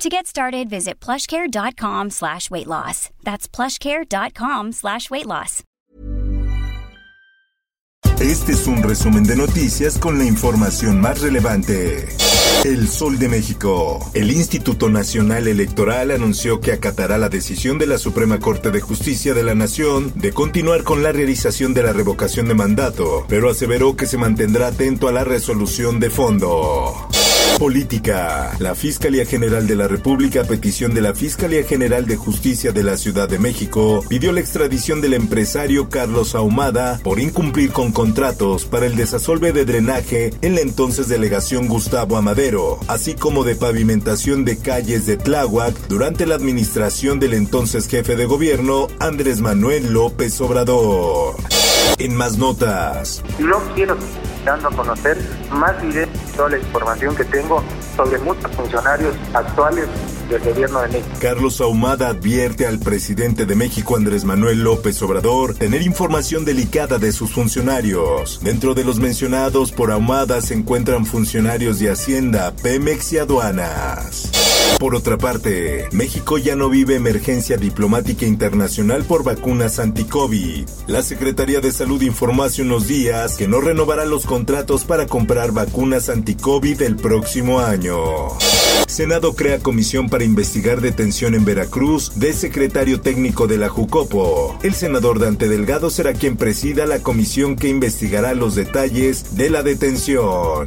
To get started, visit plushcare.com slash weight loss. That's plushcare.com slash weight loss. Este es un resumen de noticias con la información más relevante. El Sol de México. El Instituto Nacional Electoral anunció que acatará la decisión de la Suprema Corte de Justicia de la Nación de continuar con la realización de la revocación de mandato, pero aseveró que se mantendrá atento a la resolución de fondo. Política. La Fiscalía General de la República, a petición de la Fiscalía General de Justicia de la Ciudad de México, pidió la extradición del empresario Carlos Ahumada por incumplir con contratos para el desasolve de drenaje en la entonces delegación Gustavo Amadero, así como de pavimentación de calles de Tláhuac durante la administración del entonces jefe de gobierno Andrés Manuel López Obrador. En más notas. No quiero dando a conocer más directo toda la información que tengo sobre muchos funcionarios actuales Carlos Ahumada advierte al presidente de México Andrés Manuel López Obrador tener información delicada de sus funcionarios. Dentro de los mencionados por Ahumada se encuentran funcionarios de Hacienda, Pemex y aduanas. Por otra parte, México ya no vive emergencia diplomática internacional por vacunas anti-COVID. La Secretaría de Salud informó hace unos días que no renovará los contratos para comprar vacunas anti-COVID el próximo año. Senado crea comisión para investigar detención en Veracruz de secretario técnico de la Jucopo. El senador Dante Delgado será quien presida la comisión que investigará los detalles de la detención.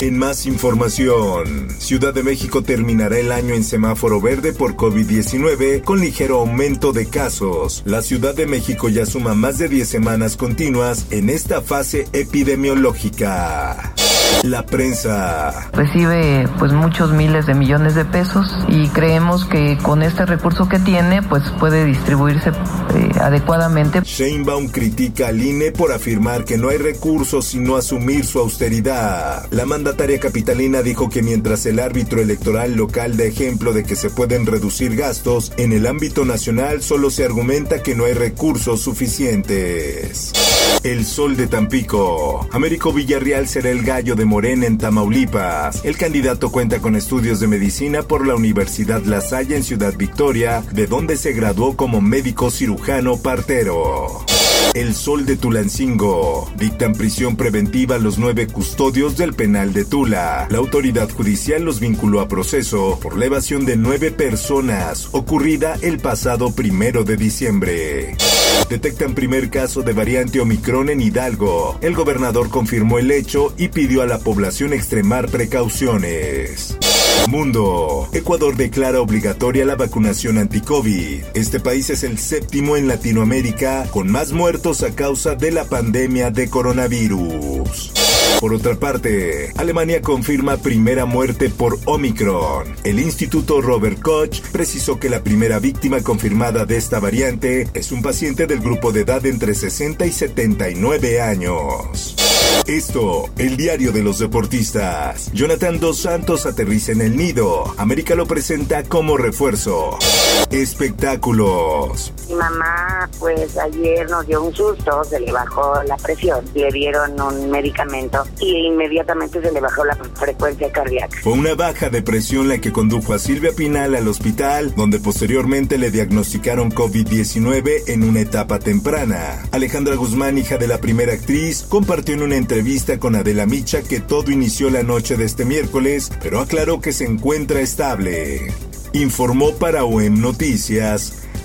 En más información, Ciudad de México terminará el año en semáforo verde por COVID-19 con ligero aumento de casos. La Ciudad de México ya suma más de 10 semanas continuas en esta fase epidemiológica. La prensa. Recibe pues muchos miles de millones de pesos y creemos que con este recurso que tiene pues puede distribuirse eh, adecuadamente. Sheinbaum critica al INE por afirmar que no hay recursos sino asumir su austeridad. La mandataria capitalina dijo que mientras el árbitro electoral local da ejemplo de que se pueden reducir gastos, en el ámbito nacional solo se argumenta que no hay recursos suficientes. El Sol de Tampico. Américo Villarreal será el gallo de Morena en Tamaulipas. El candidato cuenta con estudios de medicina por la Universidad La Salle en Ciudad Victoria, de donde se graduó como médico cirujano partero. El Sol de Tulancingo. Dictan prisión preventiva a los nueve custodios del penal de Tula. La autoridad judicial los vinculó a proceso por la evasión de nueve personas, ocurrida el pasado primero de diciembre. Detectan primer caso de variante Omicron en Hidalgo. El gobernador confirmó el hecho y pidió a la población extremar precauciones. Mundo. Ecuador declara obligatoria la vacunación anti-COVID. Este país es el séptimo en Latinoamérica con más muertos a causa de la pandemia de coronavirus. Por otra parte, Alemania confirma primera muerte por Omicron. El Instituto Robert Koch precisó que la primera víctima confirmada de esta variante es un paciente del grupo de edad entre 60 y 79 años. Esto, el diario de los deportistas. Jonathan Dos Santos aterriza en el nido. América lo presenta como refuerzo. Espectáculos. Mi mamá, pues ayer nos dio un susto, se le bajó la presión, le dieron un medicamento y inmediatamente se le bajó la frecuencia cardíaca. Fue una baja de presión la que condujo a Silvia Pinal al hospital, donde posteriormente le diagnosticaron COVID-19 en una etapa temprana. Alejandra Guzmán, hija de la primera actriz, compartió en una entrevista con Adela Micha que todo inició la noche de este miércoles, pero aclaró que se encuentra estable. Informó para OEM Noticias